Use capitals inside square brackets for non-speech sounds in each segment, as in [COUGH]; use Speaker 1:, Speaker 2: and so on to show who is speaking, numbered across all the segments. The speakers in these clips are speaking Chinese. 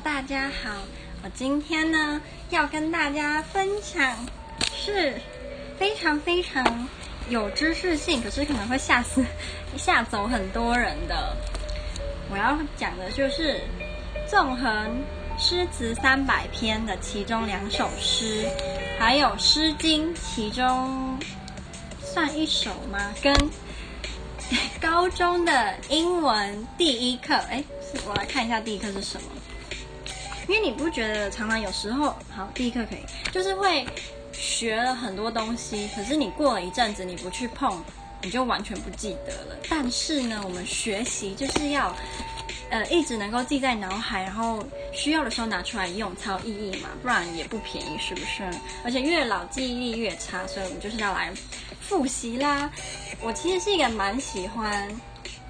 Speaker 1: 大家好。我今天呢要跟大家分享是非常非常有知识性，可是可能会吓死、吓走很多人的。我要讲的就是纵横诗词三百篇的其中两首诗，还有《诗经》其中算一首吗？跟高中的英文第一课，哎，我来看一下第一课是什么。因为你不觉得常常有时候，好，第一课可以，就是会学了很多东西，可是你过了一阵子你不去碰，你就完全不记得了。但是呢，我们学习就是要，呃，一直能够记在脑海，然后需要的时候拿出来用才有意义嘛，不然也不便宜，是不是？而且越老记忆力越差，所以我们就是要来复习啦。我其实是一个蛮喜欢。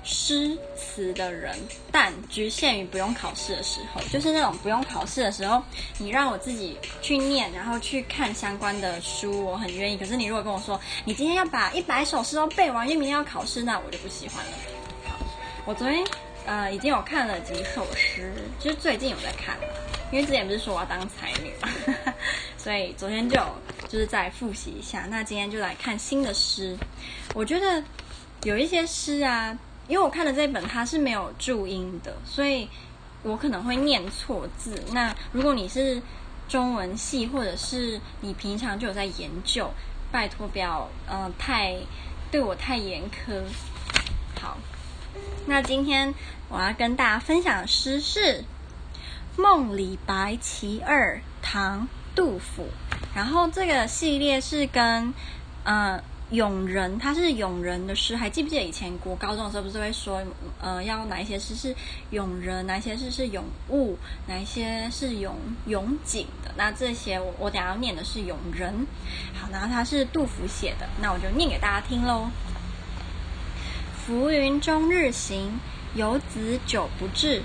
Speaker 1: 诗词的人，但局限于不用考试的时候，就是那种不用考试的时候，你让我自己去念，然后去看相关的书，我很愿意。可是你如果跟我说，你今天要把一百首诗都背完，因为明天要考试，那我就不喜欢了。好，我昨天呃已经有看了几首诗，就是最近有在看，因为之前不是说我要当才女嘛，[LAUGHS] 所以昨天就就是再复习一下。那今天就来看新的诗，我觉得有一些诗啊。因为我看的这本它是没有注音的，所以我可能会念错字。那如果你是中文系，或者是你平常就有在研究，拜托不要呃太对我太严苛。好，那今天我要跟大家分享的诗是《梦李白其二》，唐·杜甫。然后这个系列是跟呃。咏人，他是咏人的诗，还记不记得以前国高中的时候不是会说，呃，要哪一些诗是咏人，哪一些诗是咏物，哪一些是咏咏景的？那这些我我等下要念的是咏人。好，然后他是杜甫写的，那我就念给大家听喽。浮云终日行，游子久不至。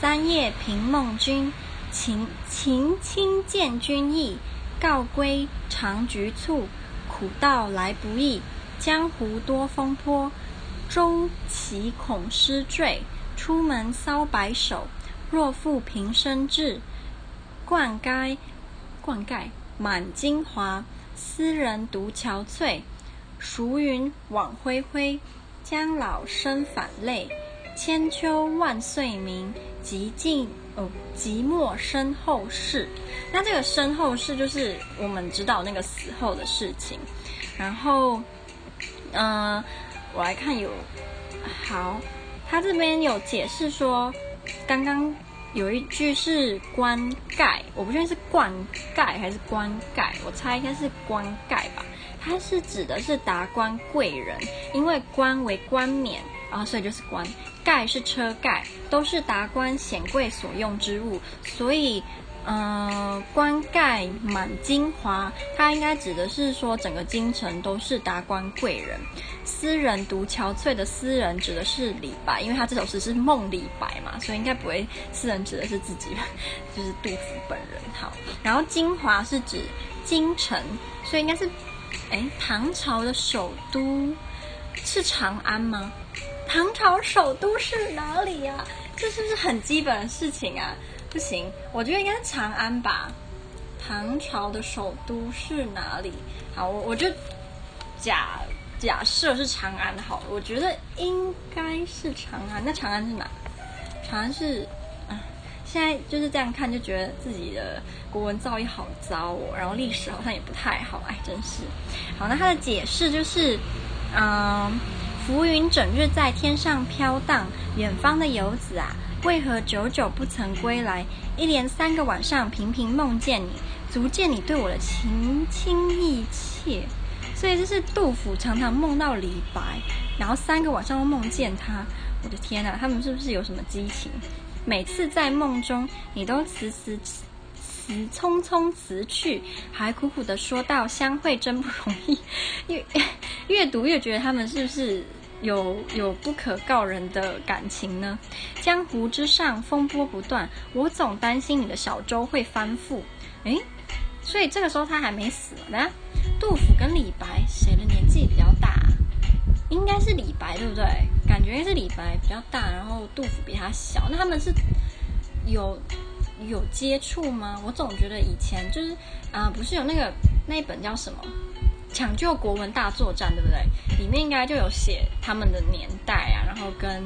Speaker 1: 三夜凭梦君，晴晴倾见君意。告归长局促。苦道来不易，江湖多风波。舟楫恐失坠，出门搔白首。若负平生志，冠盖冠盖满京华。斯人独憔悴，孰云枉恢恢？将老身反泪，千秋万岁名。寂静哦，寂寞身后事。那这个身后事就是我们知道那个死后的事情。然后，嗯、呃，我来看有好，他这边有解释说，刚刚有一句是冠盖，我不确定是冠盖还是冠盖，我猜应该是冠盖吧。它是指的是达官贵人，因为官为冠冕。啊、哦，所以就是冠盖是车盖，都是达官显贵所用之物，所以，呃，冠盖满京华，它应该指的是说整个京城都是达官贵人。斯人独憔悴的斯人指的是李白，因为他这首诗是梦李白嘛，所以应该不会斯人指的是自己，就是杜甫本人。好，然后京华是指京城，所以应该是，哎，唐朝的首都是长安吗？唐朝首都是哪里呀、这是不是很基本的事情啊？不行，我觉得应该是长安吧。唐朝的首都是哪里？好，我我就假假设是长安好了。我觉得应该是长安。那长安是哪？长安是啊，现在就是这样看，就觉得自己的国文造诣好糟哦，然后历史好像也不太好，哎，真是。好，那它的解释就是，嗯。浮云整日在天上飘荡，远方的游子啊，为何久久不曾归来？一连三个晚上频频梦见你，足见你对我的情亲意切。所以这是杜甫常常梦到李白，然后三个晚上都梦见他。我的天哪，他们是不是有什么激情？每次在梦中，你都辞辞辞匆匆辞去，还苦苦的说道：“相会真不容易。”越越读越觉得他们是不是有有不可告人的感情呢？江湖之上风波不断，我总担心你的小舟会翻覆。诶，所以这个时候他还没死呢。杜甫跟李白谁的年纪比较大？应该是李白，对不对？感觉是李白比较大，然后杜甫比他小。那他们是有有接触吗？我总觉得以前就是啊、不是有那个那一本叫什么《抢救国文大作战》，对不对？里面应该就有写他们的年代啊，然后跟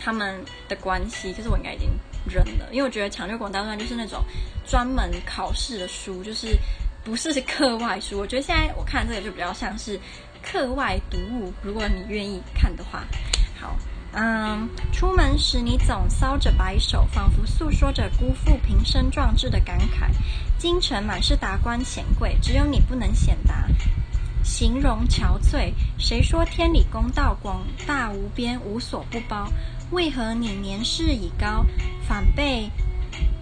Speaker 1: 他们的关系。可是我应该已经扔了，因为我觉得《抢救国文大作战》就是那种专门考试的书，就是不是课外书。我觉得现在我看这个就比较像是课外读物，如果你愿意看的话，好。嗯，出门时你总搔着白首，仿佛诉说着辜负平生壮志的感慨。京城满是达官显贵，只有你不能显达，形容憔悴。谁说天理公道广大无边，无所不包？为何你年事已高，反被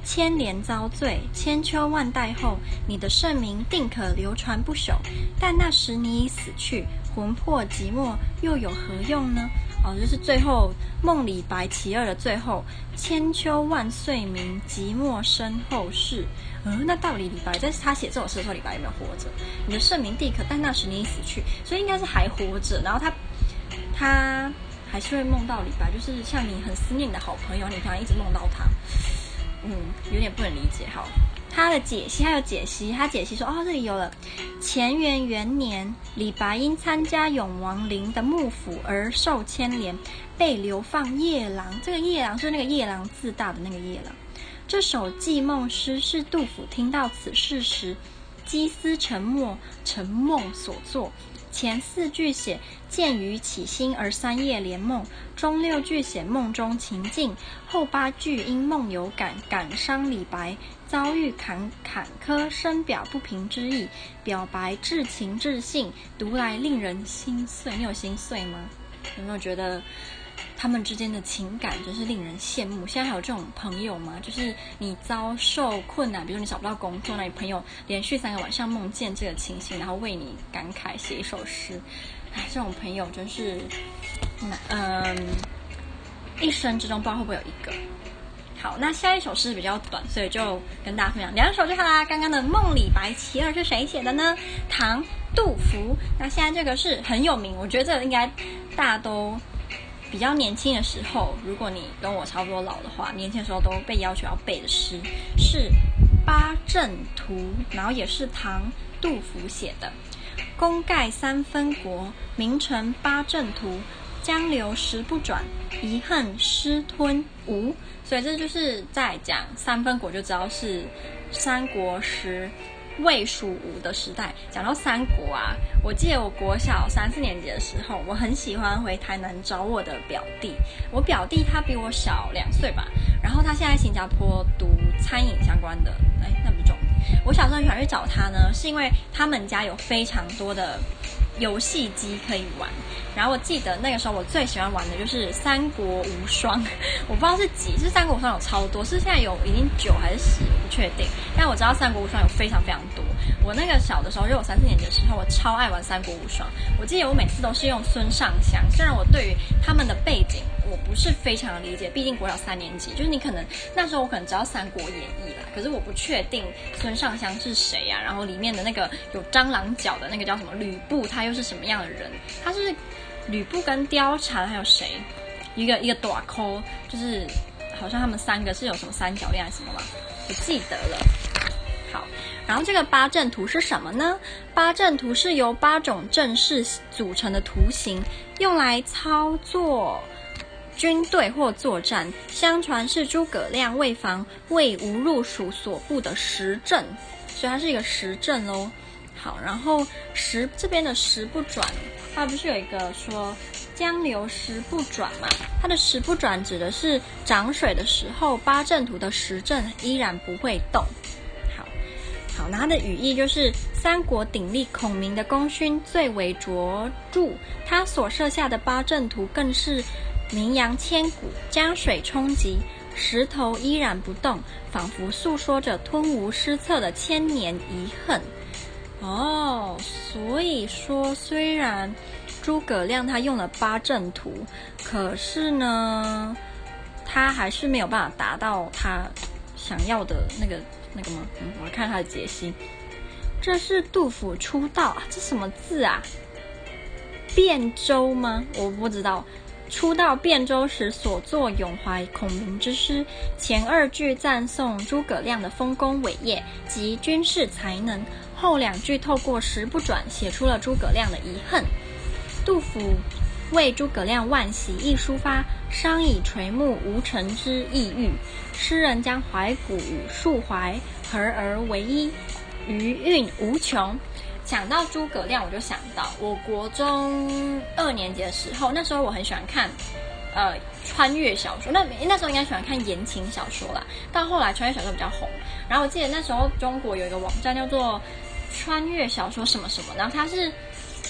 Speaker 1: 牵连遭罪？千秋万代后，你的盛名定可流传不朽。但那时你已死去，魂魄寂寞，又有何用呢？哦，就是最后梦李白其二的最后，千秋万岁名，寂寞身后事。嗯，那到底李白在他写这首诗的时候，李白有没有活着？你的盛名地可，但那时你已死去，所以应该是还活着。然后他他还是会梦到李白，就是像你很思念你的好朋友，你可能一直梦到他。嗯，有点不能理解。好。他的解析，还有解析，他解析说，哦，这里有了。乾元元年，李白因参加永王陵的幕府而受牵连，被流放夜郎。这个夜郎是那个夜郎自大的那个夜郎。这首寄梦诗是杜甫听到此事时，积思成默，成梦所作。前四句写见于起兴而三夜连梦，中六句写梦中情境，后八句因梦有感，感伤李白遭遇坎坎坷，深表不平之意，表白至情至性，读来令人心碎。你有心碎吗？有没有觉得？他们之间的情感真是令人羡慕。现在还有这种朋友吗？就是你遭受困难，比如你找不到工作，那你朋友连续三个晚上梦见这个情形，然后为你感慨写一首诗。哎，这种朋友真是，嗯，一生之中不知道会不会有一个。好，那下一首诗比较短，所以就跟大家分享两首就好啦。刚刚的《梦李白其二》是谁写的呢？唐杜甫。那现在这个是很有名，我觉得这个应该大家都。比较年轻的时候，如果你跟我差不多老的话，年轻的时候都被要求要背的诗是《八阵图》，然后也是唐杜甫写的。功盖三分国，名成八阵图。江流石不转，遗恨失吞吴。所以这就是在讲三分国，就知道是三国时。魏蜀吴的时代，讲到三国啊，我记得我国小三四年级的时候，我很喜欢回台南找我的表弟。我表弟他比我小两岁吧，然后他现在新加坡读餐饮相关的，哎，那。我小时候很喜欢去找他呢，是因为他们家有非常多的。游戏机可以玩，然后我记得那个时候我最喜欢玩的就是《三国无双》，[LAUGHS] 我不知道是几，是《三国无双》有超多，是现在有已经九还是十，我不确定。但我知道《三国无双》有非常非常多。我那个小的时候，就我三四年级的时候，我超爱玩《三国无双》。我记得我每次都是用孙尚香，虽然我对于他们的背景我不是非常理解，毕竟国小三年级，就是你可能那时候我可能知道《三国演义》啦，可是我不确定孙尚香是谁呀、啊？然后里面的那个有蟑螂脚的那个叫什么吕布，他又是什么样的人？他是吕布跟貂蝉，还有谁？一个一个大抠，就是好像他们三个是有什么三角恋什么吗？不记得了。好，然后这个八阵图是什么呢？八阵图是由八种阵势组成的图形，用来操作军队或作战。相传是诸葛亮为防魏吴入蜀所布的十阵，所以它是一个十阵喽。好，然后时这边的时不转，它不是有一个说江流石不转嘛？它的时不转指的是涨水的时候，八阵图的时阵依然不会动。好，好，那它的语义就是三国鼎立孔明的功勋最为卓著，他所设下的八阵图更是名扬千古。江水冲击，石头依然不动，仿佛诉说着吞吴失策的千年遗恨。哦，所以说，虽然诸葛亮他用了八阵图，可是呢，他还是没有办法达到他想要的那个那个吗？嗯，我看他的解析。这是杜甫出道，这什么字啊？汴州吗？我不知道。初到汴州时所作咏怀孔明之诗，前二句赞颂诸葛亮的丰功伟业及军事才能，后两句透过十不转写出了诸葛亮的遗恨。杜甫为诸葛亮惋惜亦抒发商以垂暮无成之意欲，诗人将怀古与述怀合而为一，余韵无穷。讲到诸葛亮，我就想到我国中二年级的时候，那时候我很喜欢看，呃，穿越小说。那那时候应该喜欢看言情小说啦。到后来穿越小说比较红，然后我记得那时候中国有一个网站叫做穿越小说什么什么，然后它是。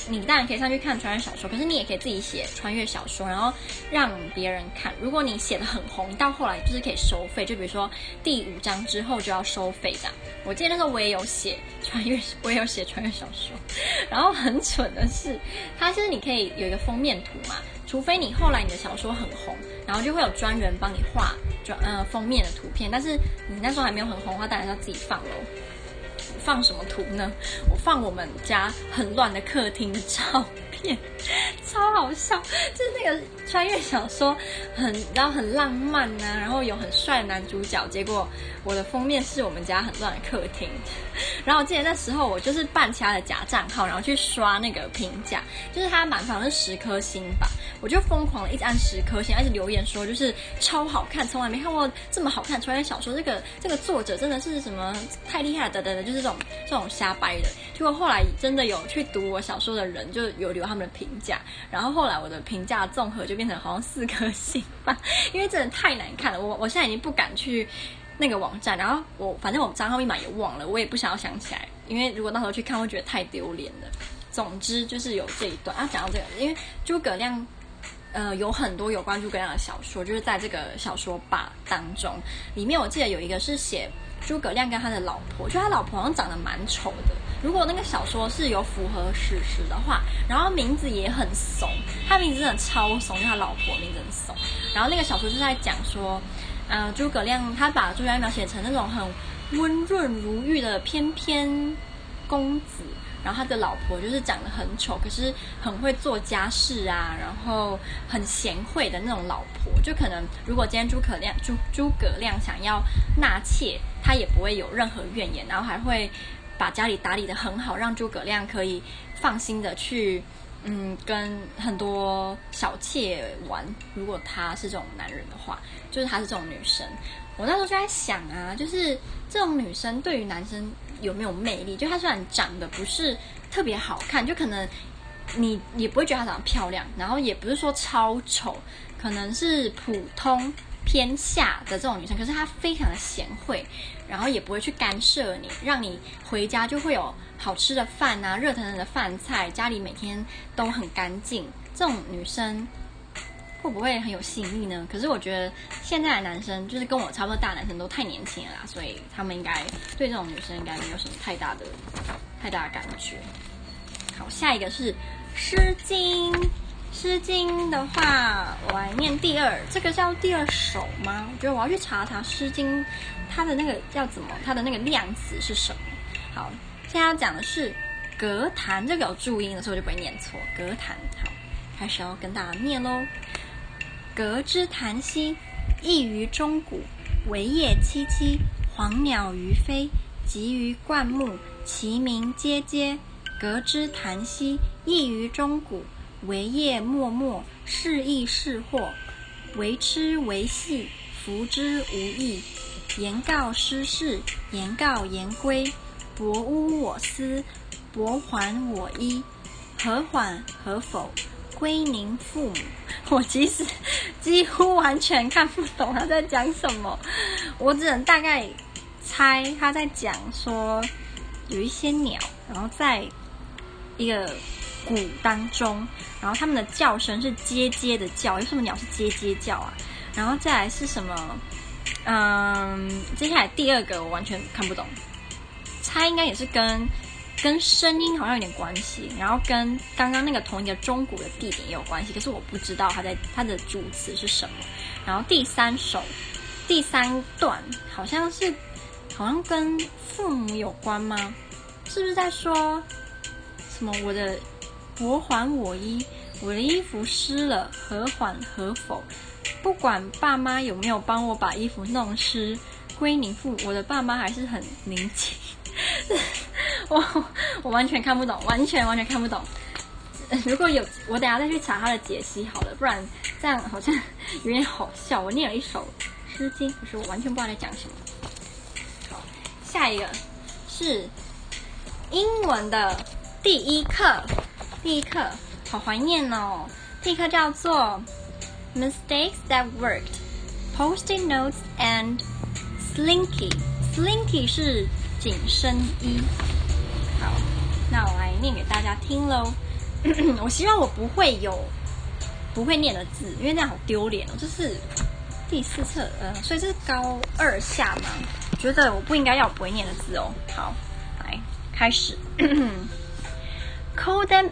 Speaker 1: 你当然可以上去看穿越小说，可是你也可以自己写穿越小说，然后让别人看。如果你写的很红，到后来就是可以收费，就比如说第五章之后就要收费的。我记得那时候我也有写穿越，[LAUGHS] 我也有写穿越小说。然后很蠢的是，它是你可以有一个封面图嘛，除非你后来你的小说很红，然后就会有专人帮你画专呃封面的图片。但是你那时候还没有很红的话，当然要自己放喽。放什么图呢？我放我们家很乱的客厅的照片，超好笑。就是那个穿越小说很，然后很浪漫呐、然后有很帅男主角。结果我的封面是我们家很乱的客厅。然后我记得那时候我就是办其他的假账号，然后去刷那个评价，就是它满分是十颗星吧。我就疯狂的一直按十颗星，而且留言说就是超好看，从来没看过这么好看穿越小说。这个这个作者真的是什么太厉害了，等等的，就是这种这种瞎掰的。结果后来真的有去读我小说的人，就有留他们的评价。然后后来我的评价综合就变成好像四颗星吧，因为真的太难看了。我我现在已经不敢去那个网站，然后我反正我账号密码也忘了，我也不想要想起来，因为如果到时候去看，会觉得太丢脸了。总之就是有这一段啊，讲到这个，因为诸葛亮。呃，有很多有关诸葛亮的小说，就是在这个小说吧当中，里面我记得有一个是写诸葛亮跟他的老婆，就他老婆好像长得蛮丑的。如果那个小说是有符合史实的话，然后名字也很怂，他名字真的超怂，因为他老婆名字很怂。然后那个小说就在讲说，呃，诸葛亮他把诸葛亮描写成那种很温润如玉的翩翩公子。然后他的老婆就是长得很丑，可是很会做家事啊，然后很贤惠的那种老婆。就可能如果今天诸葛亮诸诸葛亮想要纳妾，他也不会有任何怨言，然后还会把家里打理得很好，让诸葛亮可以放心的去嗯跟很多小妾玩。如果他是这种男人的话，就是他是这种女生。我那时候就在想啊，就是这种女生对于男生。有没有魅力？就她虽然长得不是特别好看，就可能你也不会觉得她长得漂亮，然后也不是说超丑，可能是普通偏下的这种女生。可是她非常的贤惠，然后也不会去干涉你，让你回家就会有好吃的饭啊，热腾腾的饭菜，家里每天都很干净。这种女生。会不会很有吸引力呢？可是我觉得现在的男生，就是跟我差不多大男生，都太年轻了啦，所以他们应该对这种女生应该没有什么太大的、太大的感觉。好，下一个是《诗经》。《诗经》的话，我来念第二，这个叫第二首吗？我觉得我要去查查《诗经》它的那个叫怎么，它的那个量词是什么。好，现在要讲的是“革檀”，这个有注音的时候就不会念错。“革檀”，好，开始要跟大家念喽。革之檀兮，异于钟鼓，维叶萋萋，黄鸟于飞，集于灌木，其鸣喈喈。革之檀兮，异于钟鼓，惟叶脉脉，是亦是祸。为之为戏，服之无益。言告失事，言告言归。薄污我思，薄还我衣。何缓何否？归宁父母。[LAUGHS] 我其实几乎完全看不懂他在讲什么，我只能大概猜他在讲说有一些鸟，然后在一个谷当中，然后他们的叫声是喈喈的叫，有什么鸟是喈喈叫啊？然后再来是什么？嗯，接下来第二个我完全看不懂，猜应该也是跟。跟声音好像有点关系，然后跟刚刚那个同一个中鼓的地点也有关系，可是我不知道它在它的主词是什么。然后第三首第三段好像是好像跟父母有关吗？是不是在说什么我的我还我衣？我的衣服湿了，何缓何否？不管爸妈有没有帮我把衣服弄湿，归你父。我的爸妈还是很宁静。[LAUGHS] 我 [LAUGHS] 我完全看不懂，完全完全看不懂。[LAUGHS] 如果有，我等下再去查他的解析好了，不然这样好像有点好笑。我念了一首《诗经》，可是我完全不知道在讲什么。好，下一个是英文的第一课，第一课好怀念哦。第一课叫做 Mistakes That Worked, Post-it Notes and Slinky。Slinky 是紧身衣。好，那我来念给大家听喽。我希望我不会有不会念的字，因为这样好丢脸哦。这是第四册，呃，所以这是高二下嘛？我觉得我不应该要不会念的字哦。好，来开始。 [CLEARS THROAT] [CLEARS THROAT] Call them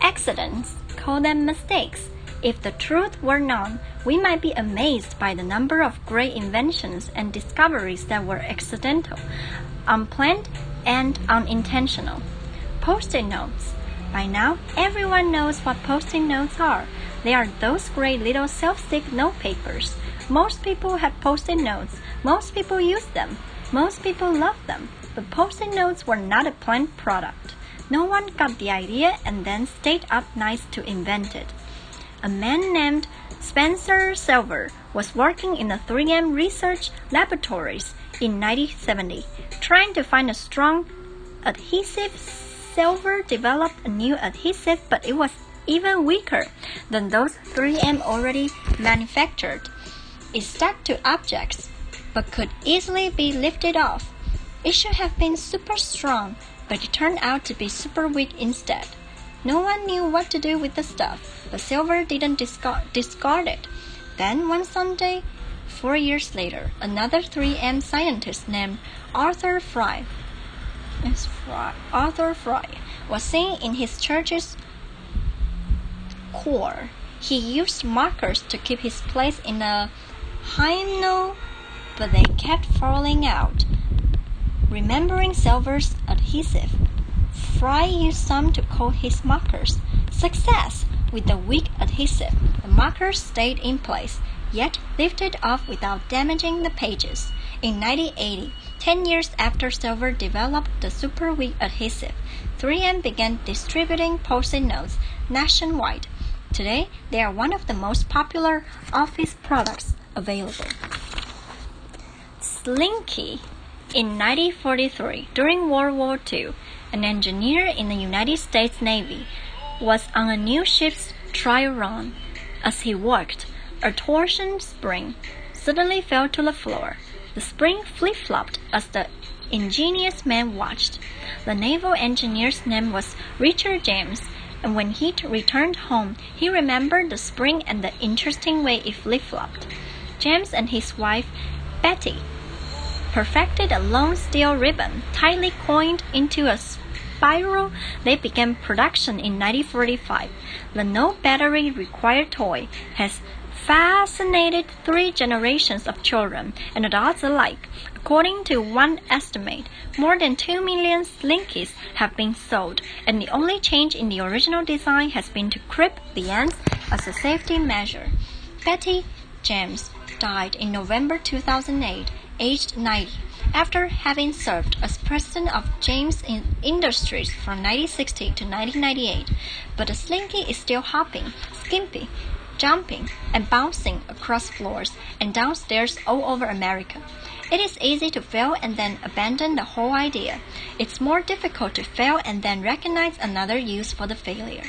Speaker 1: accidents, call them mistakes. If the truth were known, we might be amazed by the number of great inventions and discoveries that were accidental, unplanned, and unintentional. Post-it notes. By now, everyone knows what post-it notes are. They are those great little self-stick note papers. Most people have post-it notes. Most people use them. Most people love them. But post-it notes were not a planned product. No one got the idea and then stayed up nights to invent it. A man named Spencer Silver was working in the 3M research laboratories in 1970, trying to find a strong adhesive Silver developed a new adhesive, but it was even weaker than those 3M already manufactured. It stuck to objects, but could easily be lifted off. It should have been super strong, but it turned out to be super weak instead. No one knew what to do with the stuff, but Silver didn't discard, discard it. Then one Sunday, four years later, another 3M scientist named Arthur Fry Miss Fry, Arthur Fry was seen in his church's choir. He used markers to keep his place in the hymnal, but they kept falling out. Remembering Silver's adhesive, Fry used some to coat his markers. Success! With the weak adhesive, the markers stayed in place, yet lifted off without damaging the pages. In 1980, 10 years after Silver developed the super weak adhesive, 3M began distributing post-it notes nationwide. Today, they are one of the most popular office products available. Slinky. In 1943, during World War II, an engineer in the United States Navy was on a new ship's trial run. As he worked, a torsion spring suddenly fell to the floor. The spring flip-flopped as the ingenious man watched. The naval engineer's name was Richard James, and when he returned home, he remembered the spring and the interesting way it flip-flopped. James and his wife, Betty, perfected a long steel ribbon tightly coiled into a spiral. They began production in 1945. The no battery required toy has fascinated three generations of children and adults alike. According to one estimate, more than 2 million Slinkies have been sold, and the only change in the original design has been to clip the ends as a safety measure. Betty James died in November 2008, aged 90, after having served as president of James Industries from 1960 to 1998. But the Slinky is still hopping, skimpy, jumping and bouncing across floors and downstairs all over America. It is easy to fail and then abandon the whole idea. It's more difficult to fail and then recognize another use for the failure.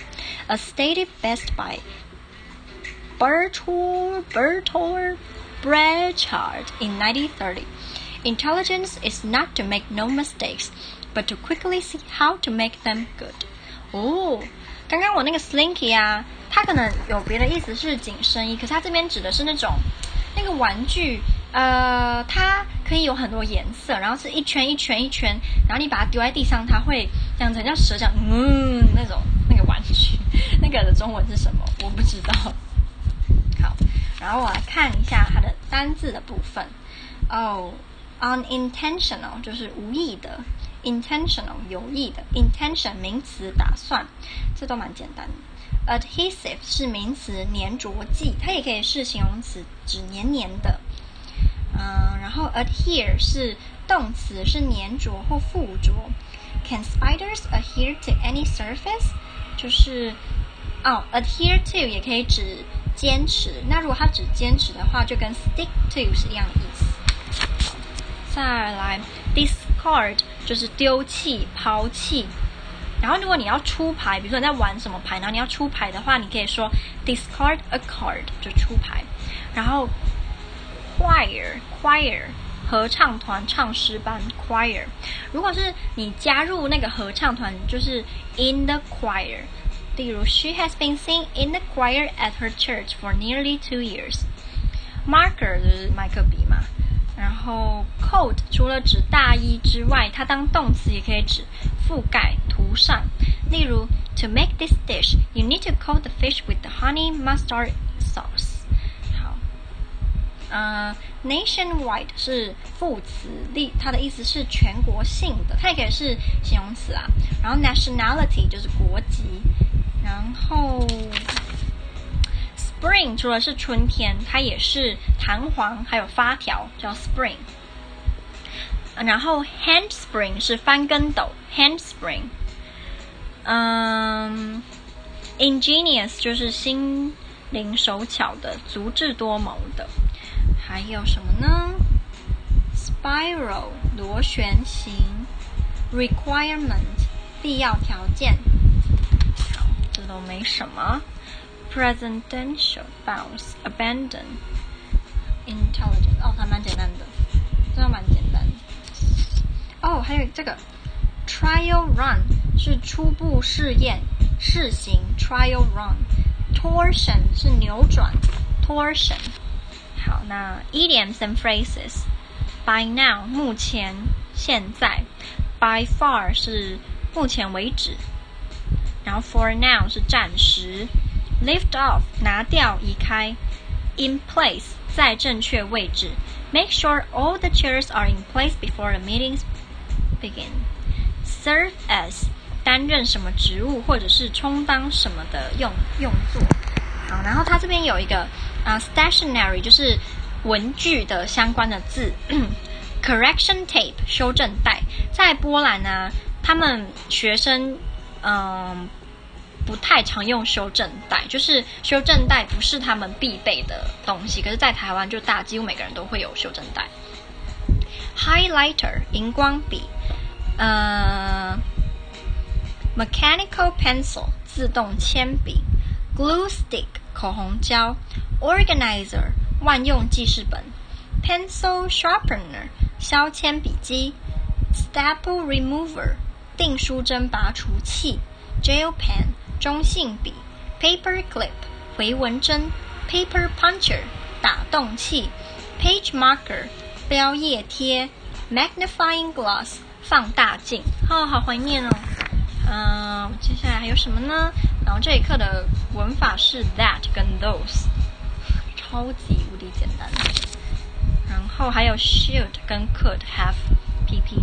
Speaker 1: As stated best by Bertold, Bertold Breitbart in 1930, intelligence is not to make no mistakes, but to quickly see how to make them good. 哦，刚刚我那个 Slinky 啊。它可能有别的意思是紧身衣，可是它这边指的是那种那个玩具，呃，它可以有很多颜色，然后是一圈一圈一圈，然后你把它丢在地上，它会这样子像蛇这样，嗯，那种那个玩具，[LAUGHS] 那个的中文是什么？我不知道。好，然后我来看一下它的单字的部分。哦，unintentional 就是无意的，intentional 有意的，intention 名词打算，这都蛮简单的。adhesive 是名词，粘着剂，它也可以是形容词，指黏黏的。嗯，然后 adhere 是动词，是粘着或附着。Can spiders adhere to any surface？就是哦，adhere to 也可以指坚持。那如果它指坚持的话，就跟 stick to 是一样的意思。再来，discard 就是丢弃、抛弃。然后，如果你要出牌，比如说你在玩什么牌，然后你要出牌的话，你可以说 discard a card 就出牌。然后，choir choir 合唱团唱诗班 choir。如果是你加入那个合唱团，就是 in the choir。例如，She has been singing in the choir at her church for nearly two years。marker 就是麦克笔嘛。然后，coat 除了指大衣之外，它当动词也可以指覆盖、涂上。例如，To make this dish, you need to coat the fish with the honey mustard sauce。好，呃，nationwide 是副词，例它的意思是全国性的，它也可以是形容词啊。然后，nationality 就是国籍。然后。Spring 除了是春天，它也是弹簧还有发条，叫 spring。然后 handspring 是翻跟斗，handspring。嗯，ingenious 就是心灵手巧的，足智多谋的。还有什么呢？Spiral 螺旋形，requirement 必要条件。好，这都没什么。Presidential bounce, abandon, intelligent。哦，还蛮简单的，真的蛮简单的。哦，还有这个 trial run 是初步试验、试行。trial run torsion 是扭转，torsion。好，那 idioms and phrases by now 目前、现在，by far 是目前为止，然后 for now 是暂时。 Lift off，拿掉，移开。In place，在正确位置。Make sure all the chairs are in place before the meetings begin. Serve as，担任什么职务或者是充当什么的用用作。好，然后它这边有一个啊、uh,，stationery 就是文具的相关的字。Correction tape，修正带。在波兰呢，他们学生嗯。不太常用修正带，就是修正带不是他们必备的东西。可是，在台湾就大几乎每个人都会有修正带。Highlighter 荧光笔，呃，mechanical pencil 自动铅笔，glue stick 口红胶，organizer 万用记事本，pencil sharpener 削铅笔机，staple remover 订书针拔除器，gel pen。中性笔，paper clip 回纹针，paper puncher 打洞器，page marker 标页贴，magnifying glass 放大镜。哦，好怀念哦。嗯、接下来还有什么呢？然后这一课的文法是 that 跟 those，超级无敌简单。然后还有 should 跟 could have，pp，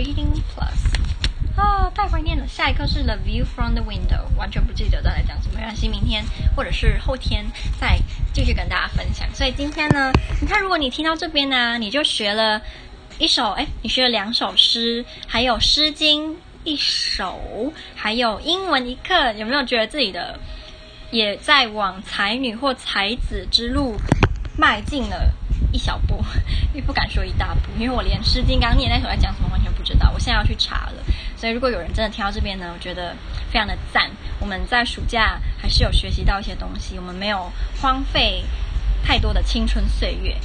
Speaker 1: Reading Plus，哦，太怀念了。下一课是 The View from the Window，完全不记得在讲什么。没关系，明天或者是后天再继续跟大家分享。所以今天呢，你看，如果你听到这边呢，你就学了一首，哎，你学了两首诗，还有《诗经》一首，还有英文一课，有没有觉得自己的也在往才女或才子之路迈进了？一小步，[LAUGHS] 也不敢说一大步，因为我连《诗经》刚念那首在讲什么完全不知道。我现在要去查了，所以如果有人真的听到这边呢，我觉得非常的赞。我们在暑假还是有学习到一些东西，我们没有荒废太多的青春岁月。